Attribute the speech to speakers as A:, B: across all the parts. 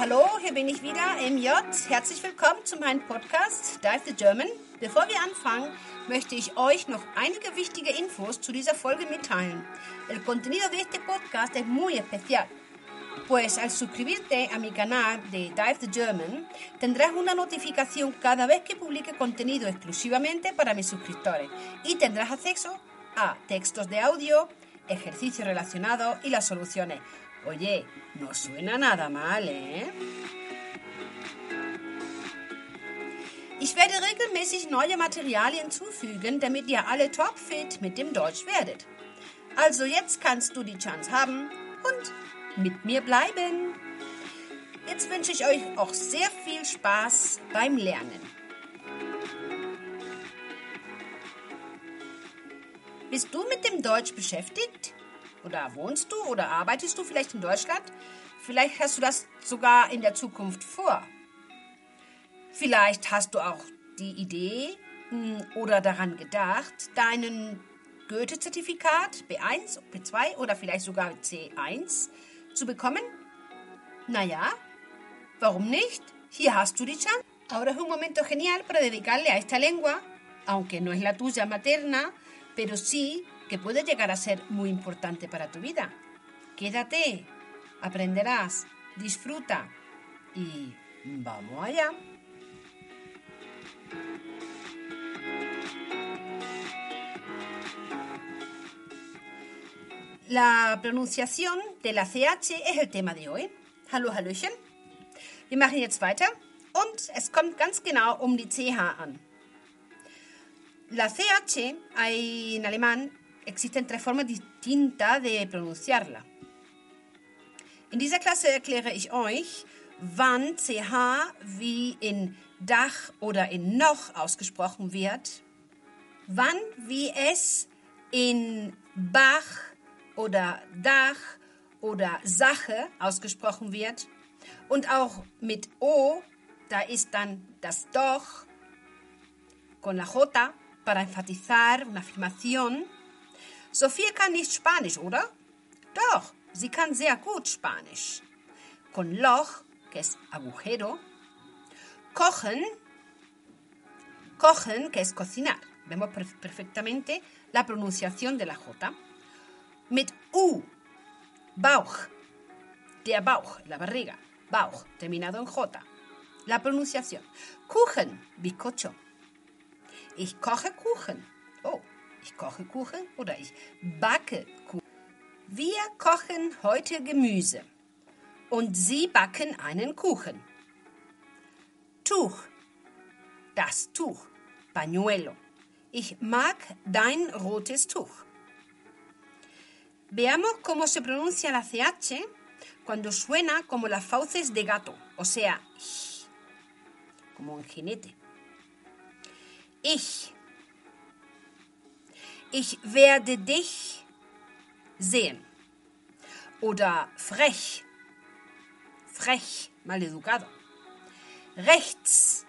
A: Hallo, hallo, hier bin ich wieder, MJ. Herzlich willkommen zu meinem Podcast Dive the German. Bevor wir anfangen, möchte ich euch noch einige wichtige Infos zu dieser Folge mitteilen. El contenido de este podcast es muy especial, pues al suscribirte a mi canal de Dive the German, tendrás una notificación cada vez que publique contenido exclusivamente para mis suscriptores y tendrás acceso a textos de audio, ejercicios relacionados y las soluciones. Oye, no suena nada mal, ¿eh? Ich werde regelmäßig neue Materialien zufügen, damit ihr alle topfit mit dem Deutsch werdet. Also jetzt kannst du die Chance haben und mit mir bleiben. Jetzt wünsche ich euch auch sehr viel Spaß beim Lernen. Bist du mit dem Deutsch beschäftigt? Oder wohnst du oder arbeitest du vielleicht in Deutschland? Vielleicht hast du das sogar in der Zukunft vor. Vielleicht hast du auch die Idee hm, oder daran gedacht, deinen Goethe-Zertifikat B1, B2 oder vielleicht sogar C1 zu bekommen? Naja, warum nicht? Hier hast du die Chance. Ahora es un momento genial para dedicarle a esta lengua, aunque no es la tuya materna, pero sí que puede llegar a ser muy importante para tu vida. Quédate, aprenderás, disfruta y vamos allá. La pronunciación de la CH es el tema de hoy. Hallo, Hallöchen. Wir machen jetzt weiter und es kommt ganz genau um die CH an. La CH en alemán existen tres formas distintas de pronunciarla. In dieser Klasse erkläre ich euch, wann CH wie in Dach oder in noch ausgesprochen wird, wann wie es in Bach oder Dach oder Sache ausgesprochen wird und auch mit O, da ist dann das Doch con la J para enfatizar una afirmación Sophia kann nicht Spanisch, oder? Doch, sie kann sehr gut Spanisch. Con Loch, que es agujero. Kochen, kochen, que es cocinar. Vemos perfectamente la pronunciación de la J. Mit U, Bauch, der Bauch, la barriga. Bauch, terminado en J. La pronunciación. Kuchen, bizcocho. Ich koche Kuchen. Ich koche Kuchen oder ich backe Kuchen. Wir kochen heute Gemüse und Sie backen einen Kuchen. Tuch, das Tuch, pañuelo. Ich mag dein rotes Tuch. Veamos cómo se pronuncia la CH cuando suena como las fauces de gato, o sea, como un jinete. Ich, ich werde dich sehen. Oder frech, frech, maleducado. Rechts,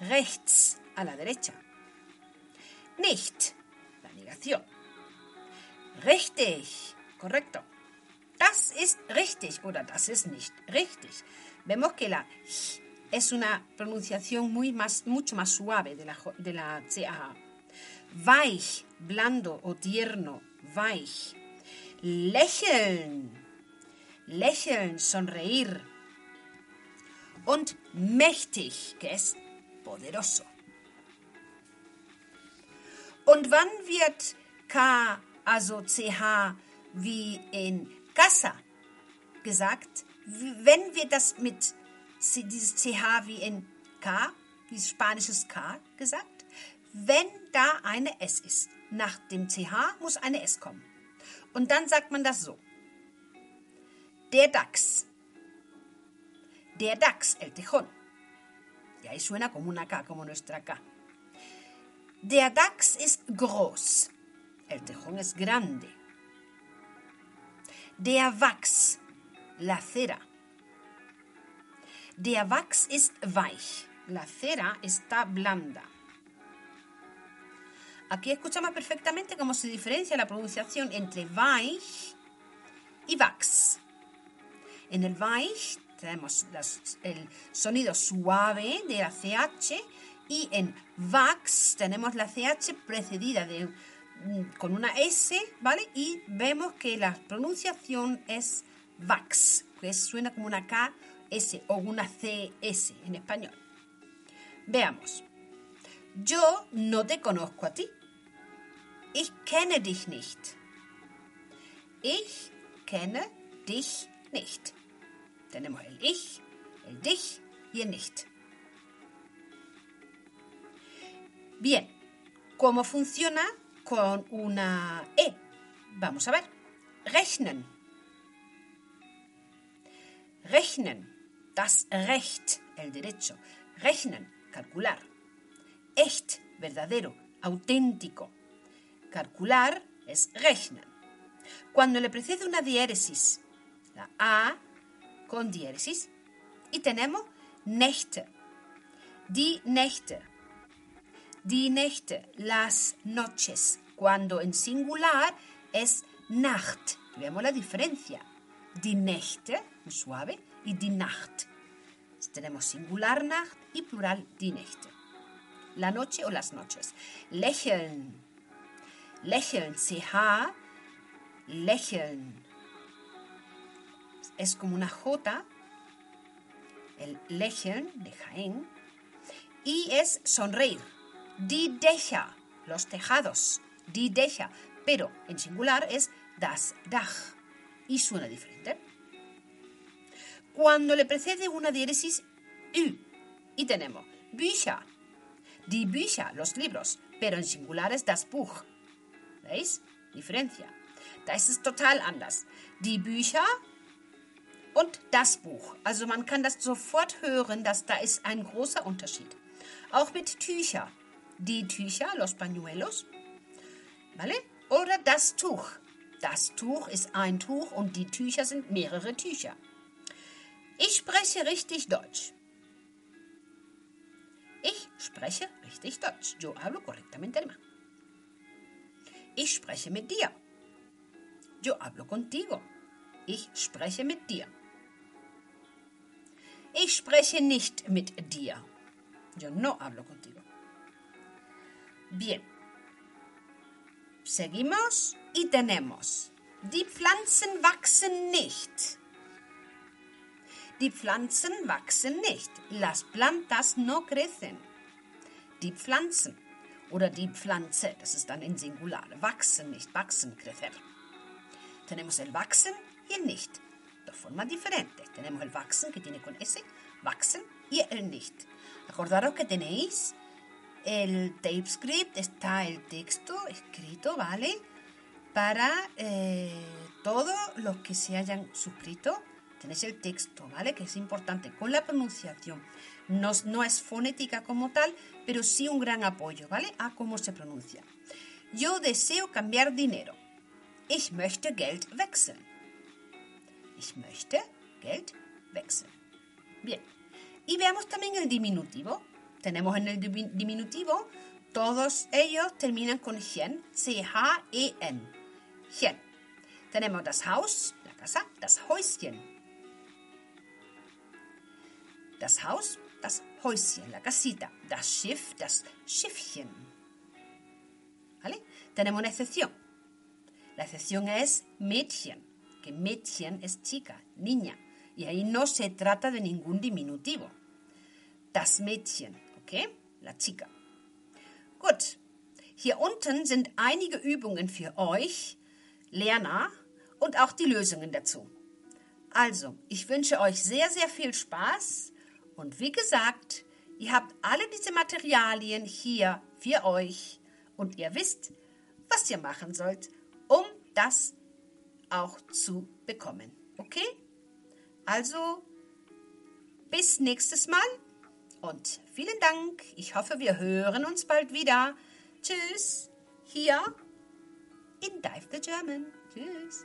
A: rechts, a la derecha. Nicht, la negación. Richtig, correcto. Das ist richtig oder das ist nicht richtig. Vemos que la es una pronunciación muy más, mucho más suave de la, de la CH. Weich, blando o tierno, weich. Lächeln, lächeln, sonreír. Und mächtig, que es poderoso. Und wann wird K, also CH, wie in casa gesagt? Wenn wir das mit dieses CH wie in K, wie spanisches K gesagt? wenn da eine S ist. Nach dem CH muss eine S kommen. Und dann sagt man das so. Der DAX. Der DAX, el tejón. Y ahí suena como una K, como nuestra K. Der DAX ist groß. El tejón es grande. Der Wachs, la cera. Der Wachs ist weich. La cera está blanda. Aquí escuchamos perfectamente cómo se diferencia la pronunciación entre weich y Wachs. En el Weich tenemos el sonido suave de la CH y en VAX tenemos la CH precedida de, mm, con una S, ¿vale? Y vemos que la pronunciación es VAX, que suena como una KS o una CS en español. Veamos. Yo no te conozco a ti. Ich kenne dich nicht. Ich kenne dich nicht. Tenemos el ich, el dich y el nicht. Bien, ¿cómo funciona con una E? Vamos a ver. Rechnen. Rechnen. Das Recht, el derecho. Rechnen, calcular. Echt, verdadero, auténtico. Calcular es rechnen. Cuando le precede una diéresis, la A con diéresis, y tenemos Nächte. Die Nächte Die Nächte, las noches, cuando en singular es Nacht. Vemos la diferencia. Die Nächte, suave, y die Nacht. Tenemos singular Nacht y plural die Nächte. La noche o las noches. Lächeln. Lächeln, CH. Lächeln. Es como una J. El lächeln de Jaén. Y es sonreír die Dächer, los tejados, die Dächer, pero en singular es das Dach y suena diferente. Cuando le precede una diéresis y tenemos Bücher, die Bücher, los libros, pero en singular es das Buch. ¿Veis? Diferencia. Da ist es total anders. Die Bücher und das Buch. Also man kann das sofort hören, dass da ist ein großer Unterschied. Auch mit Tücher die Tücher, los pañuelos, ¿vale? Oder das Tuch. Das Tuch ist ein Tuch und die Tücher sind mehrere Tücher. Ich spreche richtig Deutsch. Spreche richtig Deutsch. Yo hablo correctamente alemán. Ich spreche mit dir. Yo hablo contigo. Ich spreche mit dir. Ich spreche nicht mit dir. Yo no hablo contigo. Bien. Seguimos y tenemos. Die Pflanzen wachsen nicht. Die Pflanzen wachsen nicht. Las plantas no crecen. Die Pflanzen oder die Pflanze, das ist dann in Singular. Wachsen nicht, wachsen, crecer. Tenemos el wachsen y nicht. De forma diferente. Tenemos el wachsen que tiene con S, wachsen y el nicht. Acordaros que tenéis el tape script está el texto escrito, ¿vale? Para eh, todos los que se hayan suscrito, tenéis el texto, ¿vale? Que es importante con la pronunciación. No, no es fonética como tal, pero sí un gran apoyo, ¿vale? A cómo se pronuncia. Yo deseo cambiar dinero. Ich möchte Geld wechseln. Ich möchte Geld wechseln. Bien. Y veamos también el diminutivo. Tenemos en el diminutivo, todos ellos terminan con gen, C-H-E-N. Gen. Tenemos das Haus, la casa, das Häuschen. Das Haus, das Häuschen, la casita. Das Schiff, das Schiffchen. ¿Vale? Tenemos una excepción. La excepción es Mädchen, que Mädchen es chica, niña, y ahí no se trata de ningún diminutivo. Das Mädchen. Okay, la chica. Gut, hier unten sind einige Übungen für euch, Lerner, und auch die Lösungen dazu. Also, ich wünsche euch sehr, sehr viel Spaß und wie gesagt, ihr habt alle diese Materialien hier für euch und ihr wisst, was ihr machen sollt, um das auch zu bekommen. Okay? Also, bis nächstes Mal und vielen Dank. Ich hoffe, wir hören uns bald wieder. Tschüss. Hier in Dive the German. Tschüss.